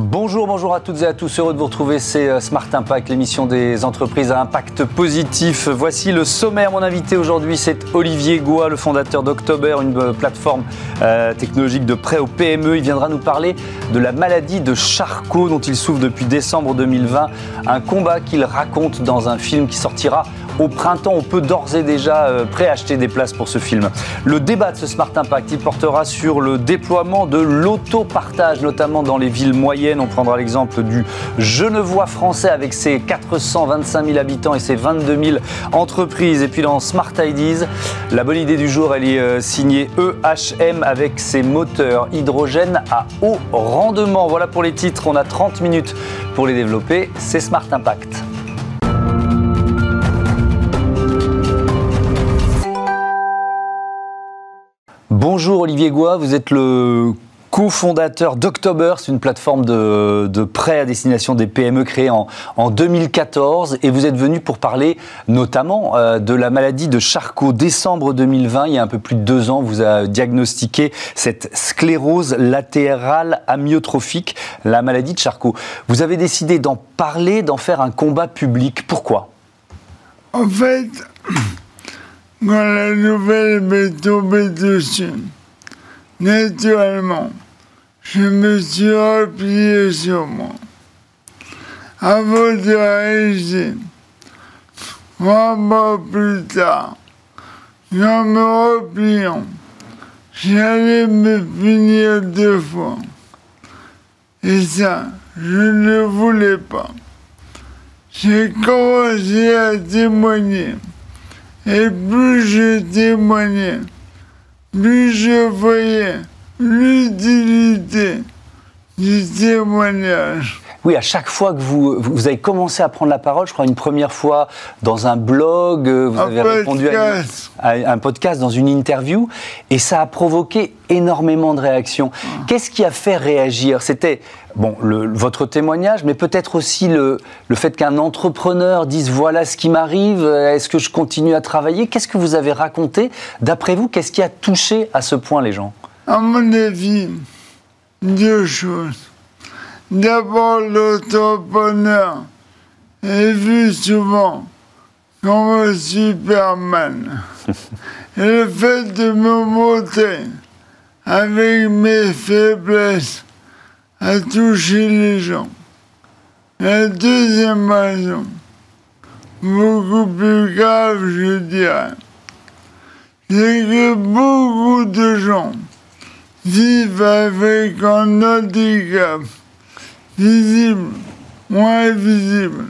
Bonjour, bonjour à toutes et à tous. Heureux de vous retrouver. C'est euh, Smart Impact, l'émission des entreprises à impact positif. Voici le sommaire. Mon invité aujourd'hui, c'est Olivier Goua, le fondateur d'October, une euh, plateforme euh, technologique de prêt aux PME. Il viendra nous parler de la maladie de Charcot dont il souffre depuis décembre 2020. Un combat qu'il raconte dans un film qui sortira au printemps. On peut d'ores et déjà euh, préacheter des places pour ce film. Le débat de ce Smart Impact, il portera sur le déploiement de l'autopartage, notamment dans les villes moyennes. On prendra l'exemple du Genevois français avec ses 425 000 habitants et ses 22 000 entreprises. Et puis dans Smart Ideas, la bonne idée du jour, elle est euh, signée EHM avec ses moteurs hydrogène à haut rendement. Voilà pour les titres. On a 30 minutes pour les développer. C'est Smart Impact. Bonjour Olivier Goua, vous êtes le cofondateur d'October, c'est une plateforme de, prêt à destination des PME créée en, 2014 et vous êtes venu pour parler notamment euh, de la maladie de Charcot. Décembre 2020, il y a un peu plus de deux ans, vous avez diagnostiqué cette sclérose latérale amyotrophique, la maladie de Charcot. Vous avez décidé d'en parler, d'en faire un combat public. Pourquoi? En fait, quand la nouvelle m'est tombée dessus, naturellement, je me suis replié sur moi. Avant de réaliser, trois mois plus tard, en me repliant, j'allais me finir deux fois. Et ça, je ne voulais pas. J'ai commencé à témoigner et plus je témoignais, plus je voyais l'utilité du témoignage. Oui, à chaque fois que vous, vous avez commencé à prendre la parole, je crois une première fois dans un blog, euh, vous avez répondu à, un podcast, dans une interview, et ça a provoqué énormément de réactions. Qu'est-ce qui a fait réagir? C'était bon, votre témoignage, mais peut-être aussi le, le fait qu'un entrepreneur dise voilà ce qui m'arrive, est-ce que je continue à travailler? Qu'est-ce que vous avez raconté? D'après vous, qu'est-ce qui a touché à ce point les gens? À mon avis, deux choses. D'abord, l'entrepreneur est vu souvent comme un Superman. Et le fait de me montrer avec mes faiblesses à toucher les gens. La deuxième raison, beaucoup plus grave, je dirais, c'est que beaucoup de gens vivent avec un handicap visible ou invisible.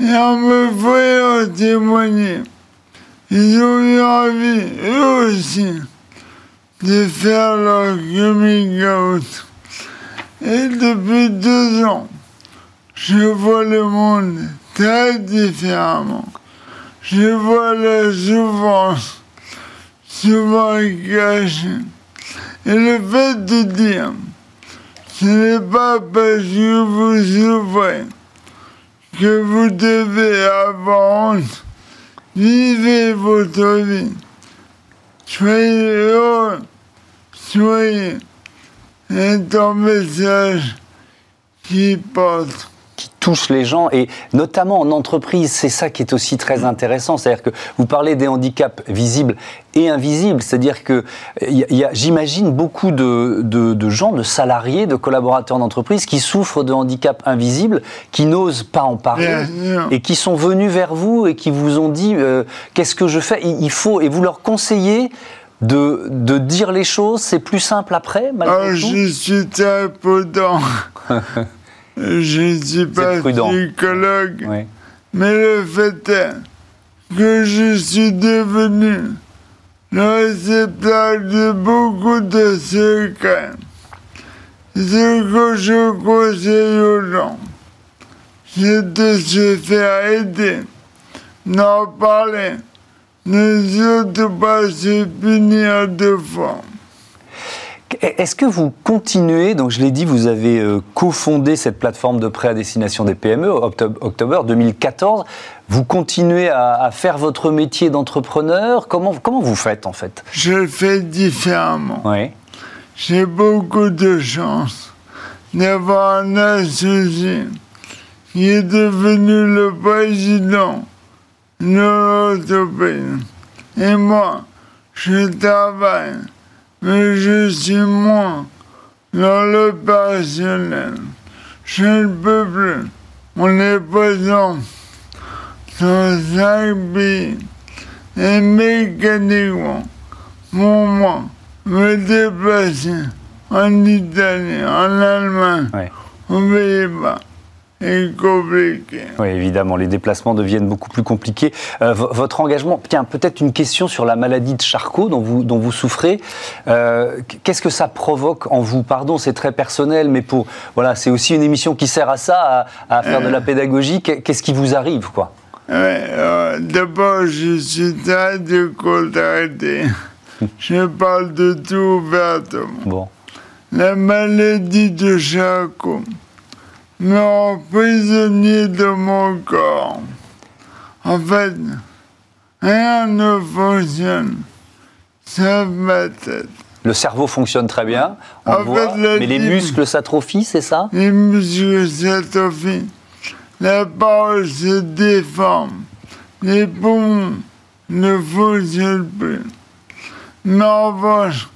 Et en me voyant témoigner, ils ont eu envie, eux aussi, de faire leur coming out. Et depuis deux ans, je vois le monde très différemment. Je vois la souffrance souvent cachée. Et le fait de dire, ce n'est pas parce que vous souffrez que vous devez avoir. Vivez votre vie. Soyez heureux. Soyez un message qui porte qui touche les gens et notamment en entreprise, c'est ça qui est aussi très intéressant. C'est-à-dire que vous parlez des handicaps visibles et invisibles, c'est-à-dire que j'imagine beaucoup de, de, gens, de salariés, de collaborateurs d'entreprise qui souffrent de handicaps invisibles, qui n'osent pas en parler et qui sont venus vers vous et qui vous ont dit euh, qu'est-ce que je fais? Il faut et vous leur conseillez de, de dire les choses, c'est plus simple après, malgré ah, Je suis très prudent. je ne suis pas psychologue. Mais le fait est que je suis devenu le réceptacle de beaucoup de secrets. Ce que je conseille aux gens, c'est de se faire aider, d'en parler ne surtout pas se punir de fois. Est-ce que vous continuez, donc je l'ai dit, vous avez euh, cofondé cette plateforme de prêt à destination des PME, octobre 2014, vous continuez à, faire votre métier d'entrepreneur? Comment, comment vous faites en fait? Je le fais différemment. Oui. J'ai beaucoup de chance d'avoir un associé qui est devenu le président de l'entreprise. Et moi, je travaille, mais je suis moins dans le personnel. Je ne peux plus. On est présent dans cinq pays et mécaniquement, pour moi, me déplacer en Italie, en Allemagne, ouais. aux Pays-Bas, compliqué. Oui, évidemment, les déplacements deviennent beaucoup plus compliqués. Euh, votre engagement, tiens, peut-être une question sur la maladie de Charcot dont vous, dont vous souffrez. Euh, qu'est-ce que ça provoque en vous? Pardon, c'est très personnel, mais pour voilà, c'est aussi une émission qui sert à ça, à, faire de la euh. pédagogie. Qu'est-ce qui vous arrive, quoi? D'abord, je suis très décontracté. je parle de tout ouvertement. Bon. La maladie de Charcot me prisonnier de mon corps. En fait, rien ne fonctionne, sauf ma tête. Le cerveau fonctionne très bien, on voit, mais les muscles s'atrophient, c'est ça? Les muscles s'atrophient, la parole se déforme, les poumons ne fonctionnent plus. Mais en revanche,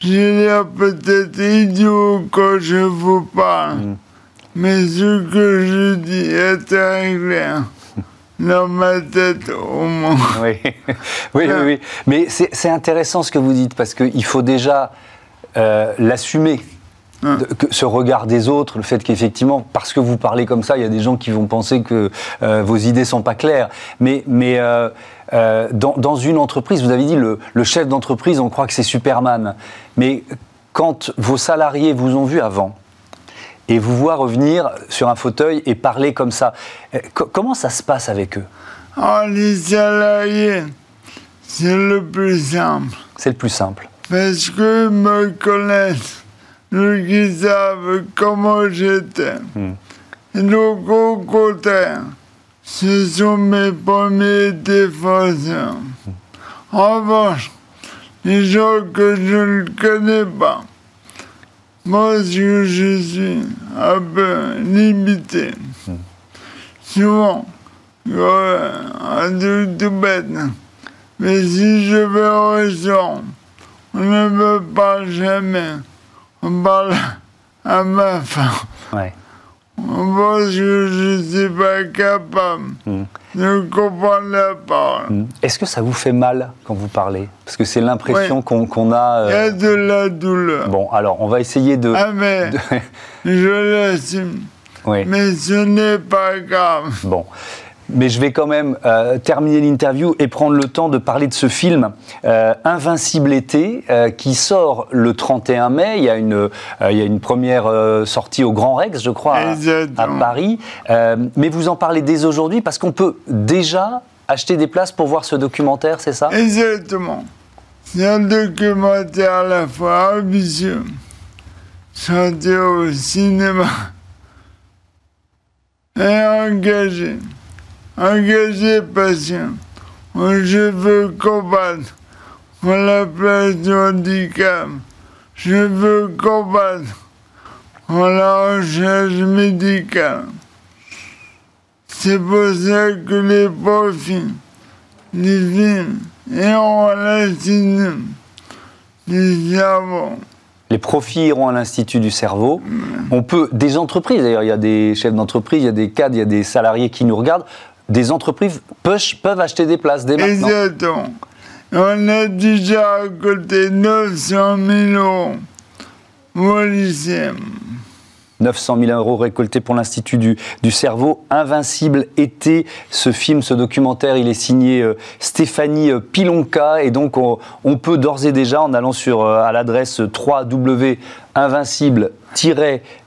j'ai l'air peut-être idiot quand je vous parle. Mm. Mais ce que je dis est très clair. Dans ma tête, au moins. Oui, oui, oui, Mais c'est intéressant ce que vous dites, parce qu'il faut déjà euh, l'assumer. Ce regard des autres, le fait qu'effectivement, parce que vous parlez comme ça, il y a des gens qui vont penser que euh, vos idées sont pas claires. Mais, mais euh, dans, dans, une entreprise, vous avez dit le, le chef d'entreprise, on croit que c'est Superman. Mais quand vos salariés vous ont vu avant, et vous voir revenir sur un fauteuil et parler comme ça. Euh, comment ça se passe avec eux? Oh, Les salariés, c'est le plus simple. C'est le plus simple. Parce qu'ils me connaissent, donc ils savent comment j'étais. Et donc au contraire, ce sont mes premiers défenseurs. Hmm. En revanche, les gens que je ne connais pas, moi, je, suis un peu limité. Souvent, un truc tout bête. Mais si je vais au restaurant, on ne me parle jamais. On parle à ma femme. Ouais. Que je ne suis pas capable. Hmm. Je comprends la parole. Hmm. Est-ce que ça vous fait mal quand vous parlez? Parce que c'est l'impression qu'on a. Il y a euh, de la douleur. Bon, alors on va essayer de. Ah, mais je l'assume. Oui. Mais ce n'est pas grave. Bon mais je vais quand même euh, terminer l'interview et prendre le temps de parler de ce film euh, Invincible été euh, qui sort le 31 mai. Il y a une, il y a une première sortie au Grand Rex, je crois, à, Paris. mais vous en parlez dès aujourd'hui parce qu'on peut déjà acheter des places pour voir ce documentaire, c'est ça? Exactement. C'est un documentaire à la fois ambitieux, sorti au cinéma et engagé engagé patient. Je veux combattre pour la place du handicap. Je veux combattre pour la recherche médicale. C'est pour ça que les profits divins iront à l'Institut du cerveau. Les profits iront à l'Institut du cerveau. On peut, des entreprises, d'ailleurs, il y a des chefs d'entreprise, il y a des cadres, il y a des salariés qui nous regardent des entreprises peuvent, acheter des places dès maintenant. Exactement. On a déjà récolté 900 000 euros lycée. 900 000 euros récoltés pour l'Institut du, cerveau. Invincible été, ce film, ce documentaire, il est signé euh, Stéphanie euh, Pilonka et donc on, peut d'ores et déjà, en allant sur, euh, à l'adresse www.invincible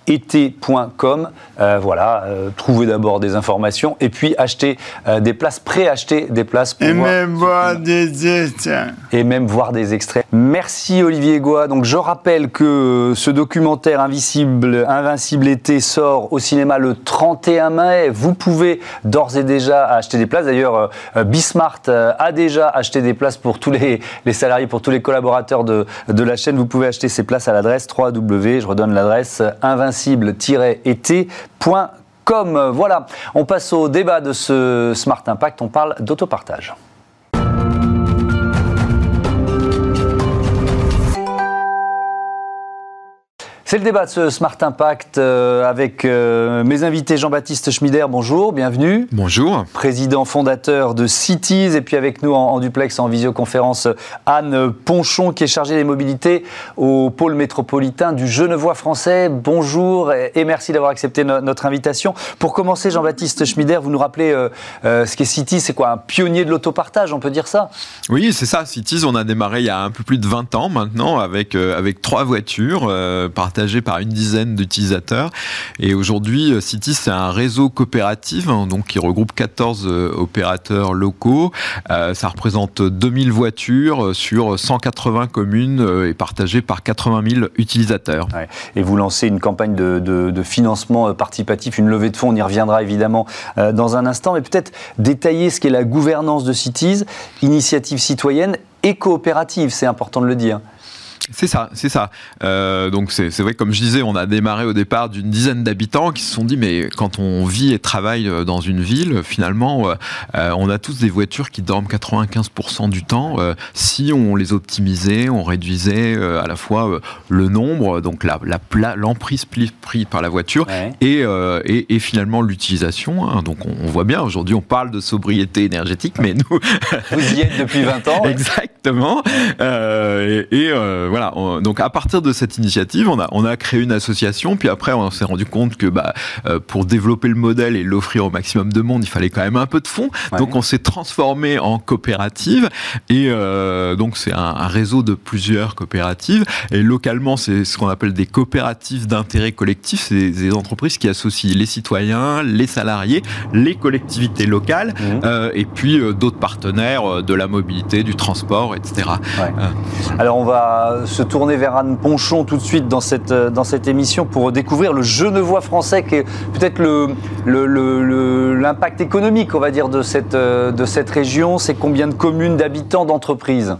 été.com. Euh, voilà, euh, trouver d'abord des informations et puis acheter euh, des places, préacheter des places pour et même voir des extraits. Et même voir des extraits. Merci Olivier Goua. Donc je rappelle que ce documentaire Invisible, Invincible été sort au cinéma le 31 mai. Vous pouvez d'ores et déjà acheter des places. D'ailleurs, Bismart a déjà acheté des places pour tous les, les, salariés, pour tous les collaborateurs de, de la chaîne. Vous pouvez acheter ces places à l'adresse www, je redonne l'adresse, invincible été.com. Voilà, on passe au débat de ce Smart Impact, on parle d'autopartage. C'est le débat de ce Smart Impact euh, avec euh, mes invités Jean-Baptiste Schmider, bonjour, bienvenue. Bonjour. Président fondateur de Cities et puis avec nous en, duplex en visioconférence Anne Ponchon qui est chargée des mobilités au pôle métropolitain du Genevois français. Bonjour et, merci d'avoir accepté notre invitation. Pour commencer Jean-Baptiste Schmider, vous nous rappelez euh, ce qu'est Cities, c'est quoi un pionnier de l'autopartage, on peut dire ça? Oui, c'est ça. Cities, on a démarré il y a un peu plus de 20 ans maintenant avec, avec trois voitures partagées par une dizaine d'utilisateurs. Et aujourd'hui, euh, City, c'est un réseau coopératif hein, donc, qui regroupe 14 euh, opérateurs locaux. Euh, ça représente 2000 voitures sur 180 communes et partagé par 80 000 utilisateurs. Et vous lancez une campagne de, financement participatif, une levée de fonds, on y reviendra évidemment dans un instant, mais peut-être détailler ce qu'est la gouvernance de Cities, initiative citoyenne et coopérative, c'est important de le dire. C'est ça, c'est ça. Euh, donc c'est vrai, comme je disais, on a démarré au départ d'une dizaine d'habitants qui se sont dit, mais quand on vit et travaille euh, dans une ville, finalement, euh, on a tous des voitures qui dorment 95% du temps. si on les optimisait, on réduisait à la fois le nombre, donc l'emprise la, prise par la voiture, et, et, finalement l'utilisation. Hein. Donc on, voit bien, aujourd'hui on parle de sobriété énergétique, mais nous... Vous y êtes depuis 20 ans. Exactement. et, et voilà, donc à partir de cette initiative, on a, on a créé une association, puis après on s'est rendu compte que bah, euh, pour développer le modèle et l'offrir au maximum de monde, il fallait quand même un peu de fonds. Donc on s'est transformé en coopérative, et euh, donc c'est un, réseau de plusieurs coopératives. Et localement, c'est ce qu'on appelle des coopératives d'intérêt collectif, c'est des entreprises qui associent les citoyens, les salariés, les collectivités locales, mmh. euh, et puis d'autres partenaires de la mobilité, du transport, etc. Alors on va se tourner vers Anne Ponchon tout de suite dans cette, euh, dans cette émission pour découvrir le Genevois français, qui est peut-être l'impact le, le, économique, on va dire, de cette, euh, de cette région. C'est combien de communes, d'habitants, d'entreprises?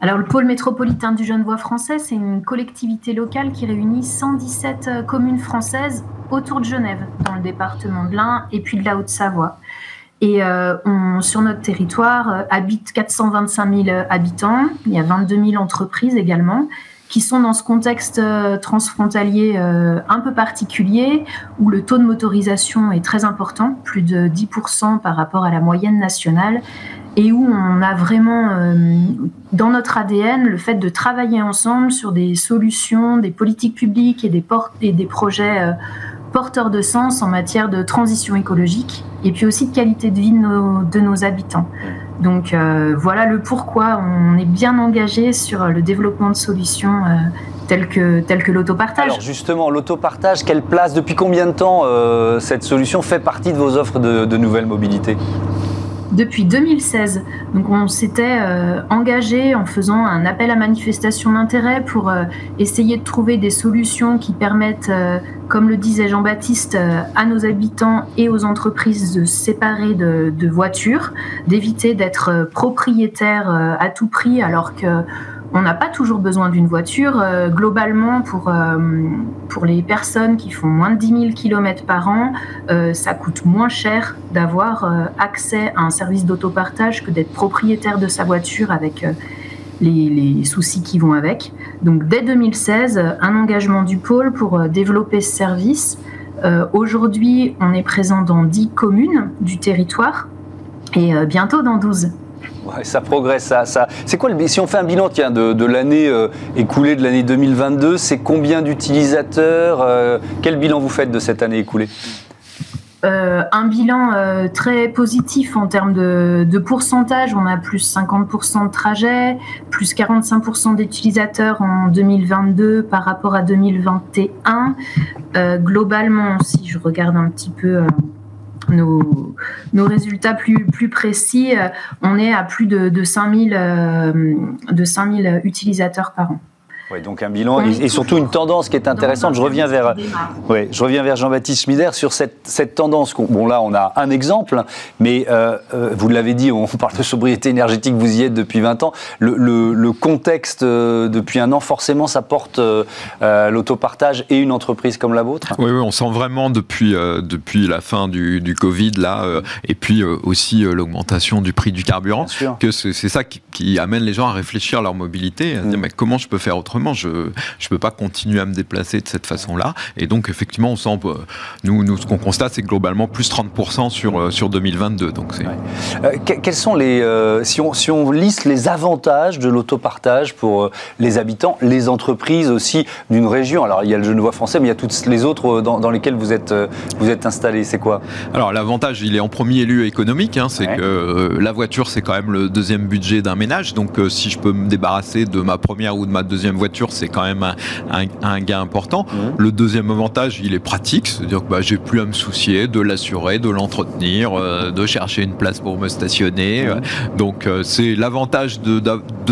Alors, le pôle métropolitain du Genevois français, c'est une collectivité locale qui réunit 117 euh, communes françaises autour de Genève, dans le département de l'Ain et puis de la Haute-Savoie. Et euh, on, sur notre territoire euh, habitent 425 000 habitants. Il y a 22 000 entreprises également qui sont dans ce contexte euh, transfrontalier un peu particulier où le taux de motorisation est très important, plus de 10% par rapport à la moyenne nationale, et où on a vraiment dans notre ADN le fait de travailler ensemble sur des solutions, des politiques publiques et des projets porteur de sens en matière de transition écologique et puis aussi de qualité de vie de nos, habitants. Donc euh, voilà le pourquoi on est bien engagé sur le développement de solutions euh, telles que, telles que l'autopartage. Alors justement, l'autopartage, quelle place, depuis combien de temps euh, cette solution fait partie de vos offres de, de nouvelles mobilités? Depuis 2016. Donc on s'était euh, engagé en faisant un appel à manifestation d'intérêt pour euh, essayer de trouver des solutions qui permettent, euh, comme le disait Jean-Baptiste, à nos habitants et aux entreprises de se séparer de, de voitures, d'éviter d'être propriétaires à tout prix alors que on n'a pas toujours besoin d'une voiture. Euh, globalement, pour, euh, pour les personnes qui font moins de 10 000 km par an, euh, ça coûte moins cher d'avoir accès à un service d'autopartage que d'être propriétaire de sa voiture avec les, les, soucis qui vont avec. Donc dès 2016, un engagement du pôle pour développer ce service. Aujourd'hui, on est présent dans 10 communes du territoire et bientôt dans 12 ça progresse. Ça, ça. C'est quoi le, si on fait un bilan tiens, de, l'année euh, écoulée, de l'année 2022, c'est combien d'utilisateurs euh, Quel bilan vous faites de cette année écoulée? Euh, un bilan très positif en termes de, pourcentage. On a plus 50% de trajets, plus 45% d'utilisateurs en 2022 par rapport à 2021. globalement, si je regarde un petit peu nos, résultats plus, précis, on est à plus de, de 5000 de 5000 utilisateurs par an. Oui, donc un bilan et, surtout une tendance qui est intéressante. Je reviens vers, ouais, je reviens vers Jean-Baptiste Schmider sur cette, cette tendance. Bon, là, on a un exemple, mais euh, euh, vous l'avez dit, on parle de sobriété énergétique, vous y êtes depuis 20 ans. Le, le, contexte euh, depuis un an, forcément, ça porte l'autopartage et une entreprise comme la vôtre? Oui, oui on sent vraiment depuis, depuis la fin du, du Covid, là, et puis aussi l'augmentation du prix du carburant, que c'est ça qui, qui, amène les gens à réfléchir à leur mobilité, à se dire, mm. mais comment je peux faire autrement? Je ne peux pas continuer à me déplacer de cette façon-là. Et donc, effectivement, on sent, euh, nous, nous ce qu'on constate, c'est globalement plus 30% sur, euh, sur 2022. Donc euh, quels sont les. si, on, si on liste les avantages de l'autopartage pour les habitants, les entreprises aussi d'une région, alors il y a le Genevois français, mais il y a toutes les autres dans, dans lesquelles vous êtes, vous êtes installés, c'est quoi? Alors, l'avantage, il est en premier lieu économique. Hein, c'est que la voiture, c'est quand même le deuxième budget d'un ménage. Donc, si je peux me débarrasser de ma première ou de ma deuxième voiture, c'est quand même un, gain important. Mmh. Le deuxième avantage, il est pratique, c'est-à-dire que bah, j'ai plus à me soucier de l'assurer, de l'entretenir, euh, de chercher une place pour me stationner. Mmh. Donc euh, c'est l'avantage de,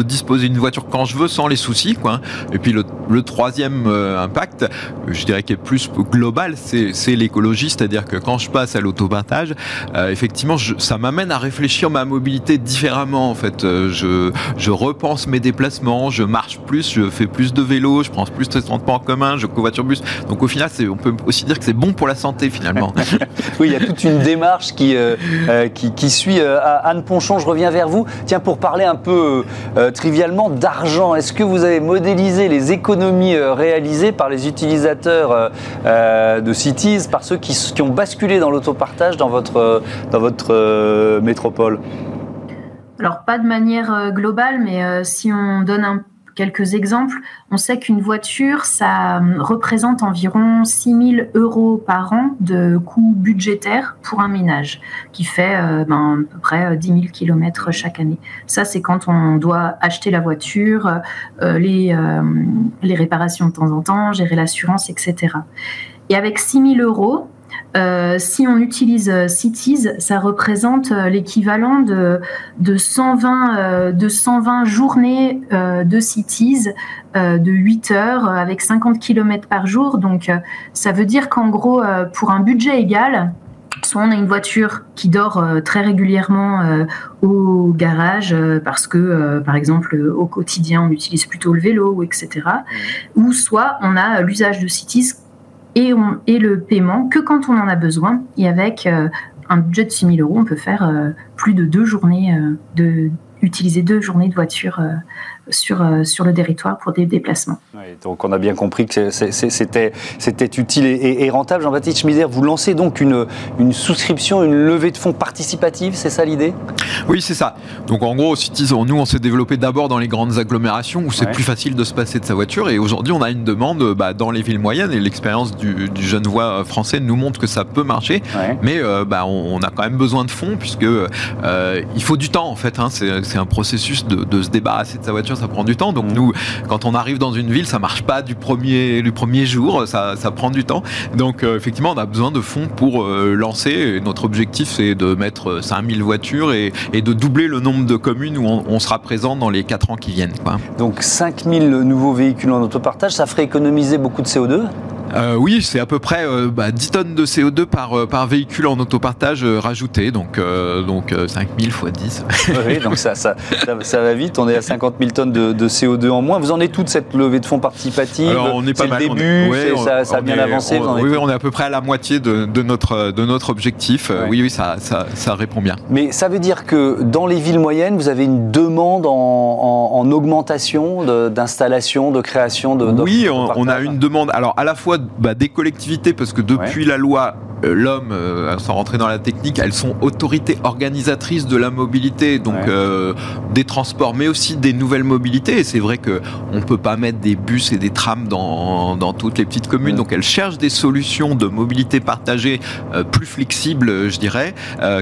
disposer d'une voiture quand je veux sans les soucis. Quoi. Et puis le, troisième euh, impact, je dirais qu'il est plus global, c'est l'écologie, c'est-à-dire que quand je passe à l'autopartage, effectivement, ça m'amène à réfléchir ma mobilité différemment. En fait, je, je repense mes déplacements, je marche plus, je fais plus de vélo, je prends plus de transports en commun, je covoiture bus. Donc au final, on peut aussi dire que c'est bon pour la santé finalement. oui, il y a toute une démarche qui, euh, euh, qui, suit. Euh, Anne Ponchon, je reviens vers vous. Tiens, pour parler un peu trivialement d'argent, est-ce que vous avez modélisé les économies réalisées par les utilisateurs de Cities, par ceux qui, qui ont basculé dans l'autopartage dans votre, dans votre métropole? Alors pas de manière globale, mais si on donne un quelques exemples. On sait qu'une voiture, ça euh, représente environ 6 000 euros par an de coût budgétaire pour un ménage, qui fait euh, ben, à peu près 10 000 km chaque année. Ça, c'est quand on doit acheter la voiture, euh, les, les réparations de temps en temps, gérer l'assurance, etc. Et avec 6 000 euros, euh, si on utilise euh, Cities, ça représente euh, l'équivalent de, de, 120, de 120 journées de Cities de 8 heures avec 50 km par jour. Donc ça veut dire qu'en gros, pour un budget égal, soit on a une voiture qui dort très régulièrement au garage parce que, par exemple, au quotidien, on utilise plutôt le vélo, etc. Mmh. Ou soit on a l'usage de Cities et, le paiement que quand on en a besoin. Et avec euh, un budget de 6 000 euros, on peut faire euh, plus de deux journées euh, de utiliser deux journées de voiture sur, euh, sur le territoire pour des déplacements. donc on a bien compris que c'était utile et, rentable. Jean-Baptiste Schmider, vous lancez donc une, une souscription, une levée de fonds participative, c'est ça l'idée? Oui, c'est ça. Donc en gros, nous, on s'est développé d'abord dans les grandes agglomérations où c'est plus facile de se passer de sa voiture et aujourd'hui, on a une demande bah, dans les villes moyennes et l'expérience du, du Genevois français nous montre que ça peut marcher, mais euh, bah, on, a quand même besoin de fonds puisque euh, il faut du temps en fait. Hein. c'est un processus de, de se débarrasser de sa voiture ça prend du temps. Donc nous, quand on arrive dans une ville, ça marche pas du premier, jour, ça, prend du temps. Donc euh, effectivement, on a besoin de fonds pour euh, lancer. notre objectif, c'est de mettre 5000 voitures et, et, de doubler le nombre de communes où on, sera présent dans les 4 ans qui viennent. Donc 5000 nouveaux véhicules en autopartage, ça ferait économiser beaucoup de CO2 euh, oui, c'est à peu près euh, bah, 10 tonnes de CO2 par, euh, par véhicule en autopartage rajouté, donc, donc 5000 x 10. oui, donc ça, ça, ça, va vite, on est à 50 000 tonnes de, de, CO2 en moins. Vous en êtes toute cette levée de fonds participative? Alors, on est pas mal. Le début, ça, ça, a bien avancé. oui, on est à peu près à la moitié de, de notre, de notre objectif. Oui, oui, ça, répond bien. Mais ça veut dire que dans les villes moyennes, vous avez une demande en, en, augmentation d'installation, de, création de. Oui, on, on a une demande. Alors à la fois bah, des collectivités, parce que depuis la loi euh, l'homme, euh, sans rentrer dans la technique, elles sont autorités organisatrices de la mobilité, donc euh, des transports, mais aussi des nouvelles mobilités. Et c'est vrai que on peut pas mettre des bus et des trams dans, dans toutes les petites communes, donc elles cherchent des solutions de mobilité partagée plus flexibles, je dirais,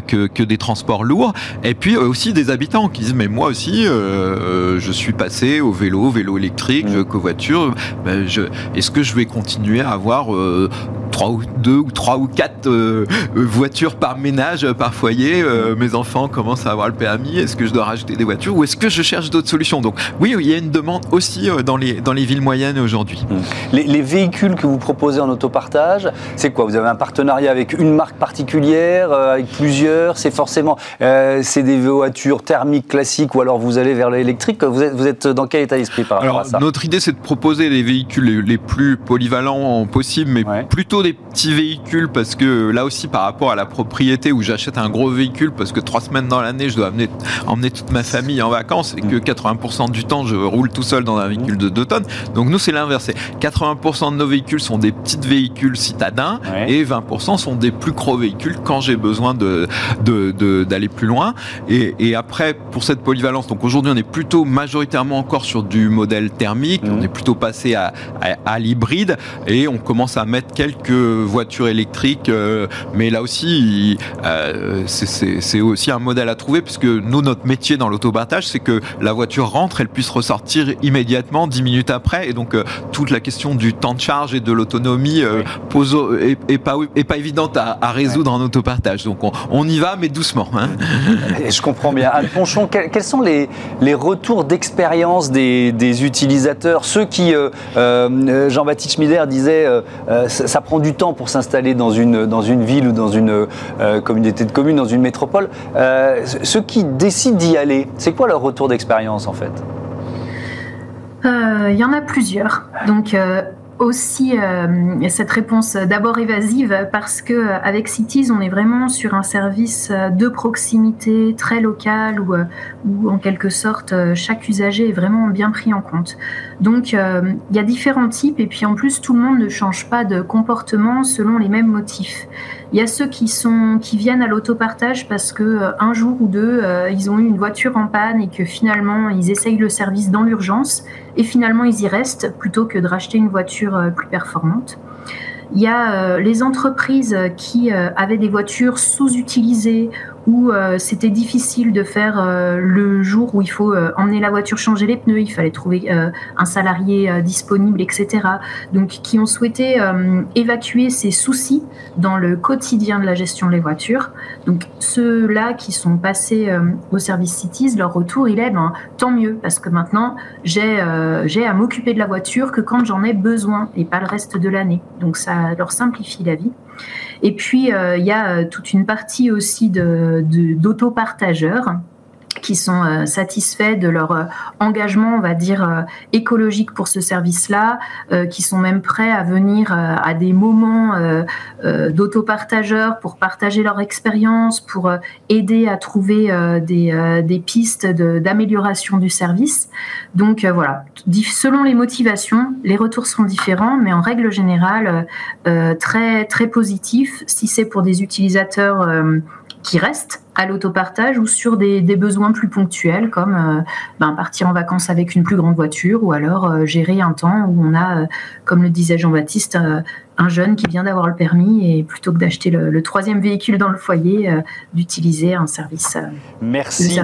que, que, des transports lourds. Et puis aussi des habitants qui disent mais moi aussi, je suis passé au vélo, vélo électrique, je covoiture. Ben, Est-ce que je vais continuer à avoir trois ou deux ou trois ou quatre voitures par ménage, par foyer. mes enfants commencent à avoir le permis. Est-ce que je dois rajouter des voitures ou est-ce que je cherche d'autres solutions? Donc oui, il y a une demande aussi dans les, dans les villes moyennes aujourd'hui. Mmh. Les, les, véhicules que vous proposez en autopartage, c'est quoi? Vous avez un partenariat avec une marque particulière, avec plusieurs? C'est forcément c'est des voitures thermiques classiques ou alors vous allez vers l'électrique? Vous êtes, vous êtes dans quel état d'esprit par rapport à ça? Notre idée, c'est de proposer les véhicules les, plus polyvalents possibles, mais plutôt des petits véhicules parce que là aussi, par rapport à la propriété où j'achète un gros véhicule parce que trois semaines dans l'année, je dois emmener toute ma famille en vacances et que 80% mm. du temps, je roule tout seul dans un véhicule de 2 tonnes. Donc nous, c'est l'inverse. 80% de nos véhicules sont des petits véhicules citadins et 20% sont des plus gros véhicules quand j'ai besoin d'aller de, de, plus loin. Et, et après, pour cette polyvalence, donc aujourd'hui, on est plutôt majoritairement encore sur du modèle thermique. On est plutôt passé à, à, l'hybride et on commence à mettre quelques voitures électriques. Euh, mais là aussi, euh, c'est aussi un modèle à trouver puisque nous, notre métier dans l'autopartage, c'est que la voiture rentre, elle puisse ressortir immédiatement, 10 minutes après. Et donc, euh, toute la question du temps de charge et de l'autonomie pose est, pas, est pas évidente à, résoudre en autopartage. Donc, on, y va, mais doucement. Hein. Je comprends bien. Anne Ponchon, quels sont les, les retours d'expérience des, utilisateurs, ceux qui, euh, euh, Jean-Baptiste Schmider disait, euh, ça, prend du temps pour s'installer dans une, ville ou dans une communauté de communes, dans une métropole, ceux qui décident d'y aller, c'est quoi leur retour d'expérience en fait? Il y en a plusieurs. Donc, aussi euh, cette réponse d'abord évasive parce que euh, avec Cities on est vraiment sur un service euh, de proximité très local où, en quelque sorte chaque usager est vraiment bien pris en compte. Donc il y a différents types et puis en plus tout le monde ne change pas de comportement selon les mêmes motifs. Il y a ceux qui sont qui viennent à l'autopartage parce que un jour ou deux ils ont eu une voiture en panne et que finalement ils essayent le service dans l'urgence et finalement ils y restent plutôt que de racheter une voiture euh, plus performante. Il y a euh, les entreprises qui euh, avaient des voitures sous-utilisées où euh, c'était difficile de faire euh, le jour où il faut euh, emmener la voiture, changer les pneus, il fallait trouver un salarié disponible, etc. Donc, qui ont souhaité évacuer ces soucis dans le quotidien de la gestion des voitures. Donc, ceux-là qui sont passés au service Cities, leur retour, il est ben, tant mieux, parce que maintenant, j'ai j'ai à m'occuper de la voiture que quand j'en ai besoin et pas le reste de l'année. Donc, ça leur simplifie la vie. Et puis, euh, il y a euh, toute une partie aussi d'autopartageurs. De, qui sont euh, satisfaits de leur euh, engagement, on va dire, euh, écologique pour ce service-là, qui sont même prêts à venir à des moments d'autopartageurs pour partager leur expérience, pour aider à trouver des, des pistes d'amélioration du service. Donc voilà, selon les motivations, les retours seront différents, mais en règle générale, très, très positifs. Si c'est pour des utilisateurs qui restent à l'autopartage ou sur des, besoins plus ponctuels comme euh, ben, partir en vacances avec une plus grande voiture ou alors euh, gérer un temps où on a, euh, comme le disait Jean-Baptiste, un jeune qui vient d'avoir le permis et plutôt que d'acheter le, troisième véhicule dans le foyer, d'utiliser un service. merci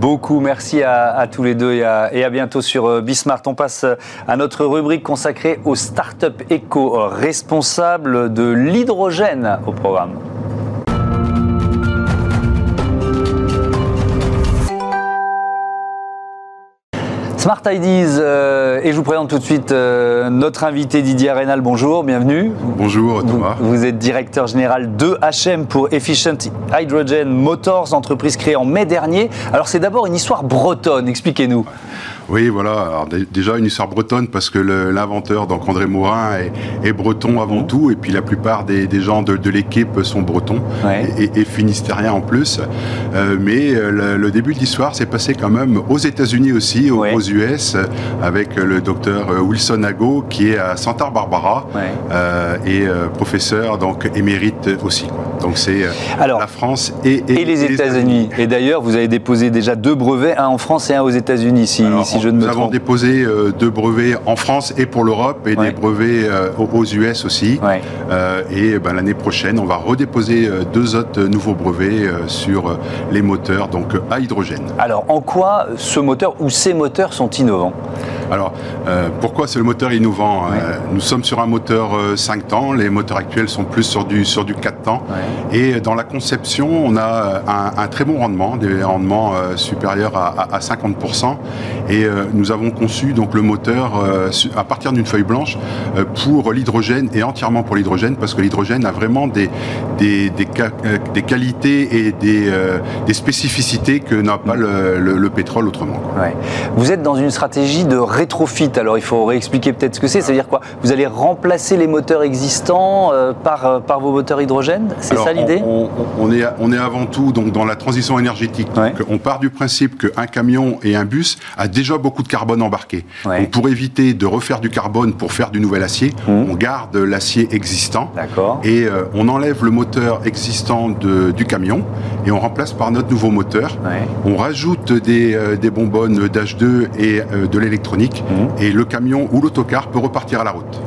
beaucoup, merci à, tous les deux et à, et à bientôt sur Bismart. On passe à notre rubrique consacrée aux startups éco-responsables de l'hydrogène au programme. Smart Ideas, euh, et je vous présente tout de suite euh, notre invité Didier Arenal. Bonjour, bienvenue. Bonjour Thomas. Vous, êtes directeur général de HM pour Efficient Hydrogen Motors, entreprise créée en mai dernier. Alors c'est d'abord une histoire bretonne, expliquez-nous. Oui, voilà. Alors, déjà une histoire bretonne parce que l'inventeur, donc André Morin, est, breton avant mmh. tout, et puis la plupart des, gens de, l'équipe sont bretons et, et, finistériens en plus. Euh, mais euh, le, début de l'histoire s'est passé quand même aux États-Unis aussi, aux, US, avec le docteur euh, Wilson Ago qui est à Santa Barbara et professeur donc émérite aussi. Donc c'est la France et, et les États-Unis. et d'ailleurs, vous avez déposé déjà deux brevets, un en France et un aux États-unis. Si, si nous avons déposé euh, deux brevets en France et pour l'Europe et des brevets euh, aux US aussi. Euh, et ben, l'année prochaine, on va redéposer deux autres nouveaux brevets sur les moteurs donc à hydrogène. Alors, en quoi ce moteur ou ces moteurs sont innovants? Alors, pourquoi c'est le moteur innovant Nous sommes sur un moteur 5 temps, les moteurs actuels sont plus sur du, sur du 4 temps. Et dans la conception, on a un, très bon rendement, des rendements supérieurs à, à, 50%. Et nous avons conçu donc le moteur à partir d'une feuille blanche pour l'hydrogène et entièrement pour l'hydrogène parce que l'hydrogène a vraiment des, des, des, des qualités et des, des spécificités que n'a pas le, pétrole autrement. Vous êtes dans une stratégie de rétrofit, alors il faut réexpliquer peut-être ce que c'est, c'est-à-dire quoi? Vous allez remplacer les moteurs existants euh, par, euh, par vos moteurs hydrogène? C'est ça l'idée? on, est, on est avant tout donc, dans la transition énergétique. On part du principe qu'un camion et un bus a déjà beaucoup de carbone embarqué. pour éviter de refaire du carbone pour faire du nouvel acier, mmh. on garde l'acier existant. Et euh, on enlève le moteur existant de, du camion et on remplace par notre nouveau moteur. On rajoute des, euh, des bonbonnes d'H2 et de l'électronique mhm. et le camion ou l'autocar peut repartir à la route.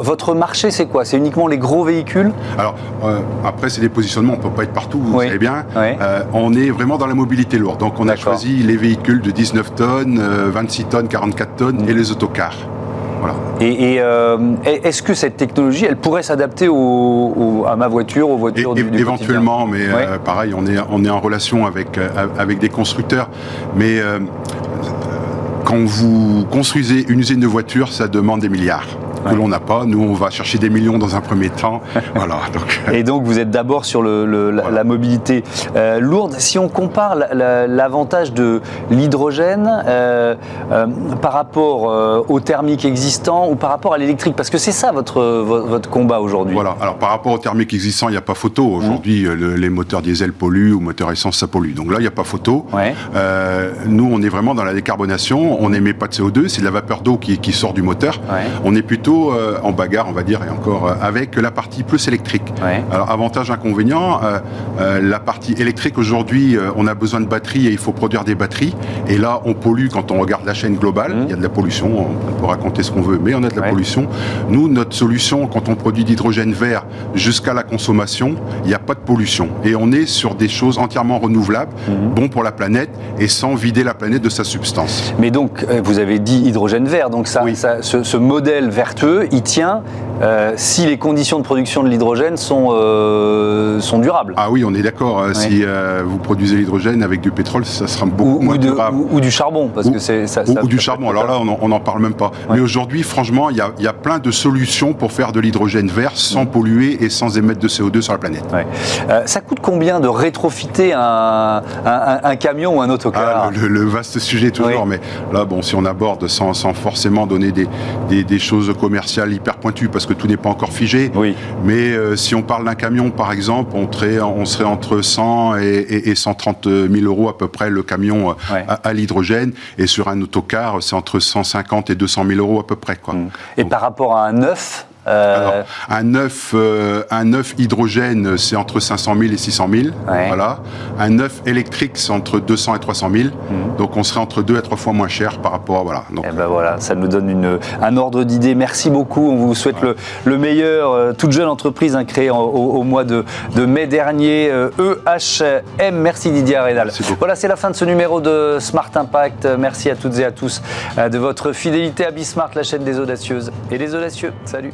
votre marché, c'est quoi? C'est uniquement les gros véhicules? Alors, euh, après, c'est des positionnements, on ne peut pas être partout, vous savez bien. on est vraiment dans la mobilité lourde. Donc, on a choisi les véhicules de 19 tonnes, 26 tonnes, 44 tonnes et les autocars. Et, euh, est-ce que cette technologie, elle pourrait s'adapter à ma voiture, aux voitures du, du Éventuellement, mais euh, pareil, on est, on est en relation avec, euh, avec des constructeurs. Mais quand vous construisez une usine de voitures, ça demande des milliards que l'on n'a pas. Nous, on va chercher des millions dans un premier temps. voilà, donc. Euh. Et donc, vous êtes d'abord sur le, la, mobilité euh, lourde. Si on compare l'avantage de l'hydrogène euh, par rapport au thermique existant ou par rapport à l'électrique, parce que c'est ça votre, votre combat aujourd'hui. Voilà. Alors, par rapport au thermique existant, il n'y a pas photo. Aujourd'hui, mmh. les moteurs diesel polluent ou moteurs essence, ça pollue. Donc là, il n'y a pas photo. nous, on est vraiment dans la décarbonation. On n'émet pas de CO2. C'est de la vapeur d'eau qui, qui, sort du moteur. On est plutôt euh, en bagarre, on va dire, et encore euh, avec la partie plus électrique. Alors avantage inconvénient, euh, la partie électrique aujourd'hui, on a besoin de batteries et il faut produire des batteries. Et là, on pollue quand on regarde la chaîne globale. Mmh. Il y a de la pollution. On peut raconter ce qu'on veut, mais on a de la pollution. Nous, notre solution, quand on produit d'hydrogène vert jusqu'à la consommation, il n'y a pas de pollution. Et on est sur des choses entièrement renouvelables, mmh. bon pour la planète et sans vider la planète de sa substance. Mais donc, vous avez dit hydrogène vert, donc ça, ça ce, ce modèle vertueux il tient euh, si les conditions de production de l'hydrogène sont, euh, sont durables. Ah oui, on est d'accord. Euh, si vous produisez l'hydrogène avec du pétrole, ça sera beaucoup ou, moins durable. Ou, du charbon, parce que c'est ça, Ou, du charbon. Alors là, on n'en parle même pas. Mais aujourd'hui, franchement, il y a, plein de solutions pour faire de l'hydrogène vert sans polluer et sans émettre de CO2 sur la planète. ça coûte combien de rétrofiter un, un, camion ou un autocar ah, le, vaste sujet toujours, mais là, bon, si on aborde sans, sans forcément donner des, des, des choses commerciales hyper pointues, parce que que tout n'est pas encore figé. Oui. Mais euh, si on parle d'un camion, par exemple, on serait, on serait entre 100 et, 130 000 euros à peu près le camion euh, à, l'hydrogène. Et sur un autocar, c'est entre 150 et 200 000 euros à peu près. Quoi. Mmh. Et par rapport à un neuf euh, un œuf, euh, un œuf hydrogène, c'est entre 500 000 et 600 000. Voilà. Un œuf électrique, c'est entre 200 et 300 000. Mhm. Donc, on serait entre deux à trois fois moins cher par rapport à voilà. Donc, eh ben voilà, ça nous donne une, un ordre d'idée. Merci beaucoup. On vous souhaite le, meilleur. Euh, toute jeune entreprise hein, créée au, mois de, mai dernier, EHM. Merci Didier Arédal. Voilà, c'est la fin de ce numéro de Smart Impact. Merci à toutes et à tous de votre fidélité à Bismart, la chaîne des audacieuses et des audacieux. Salut.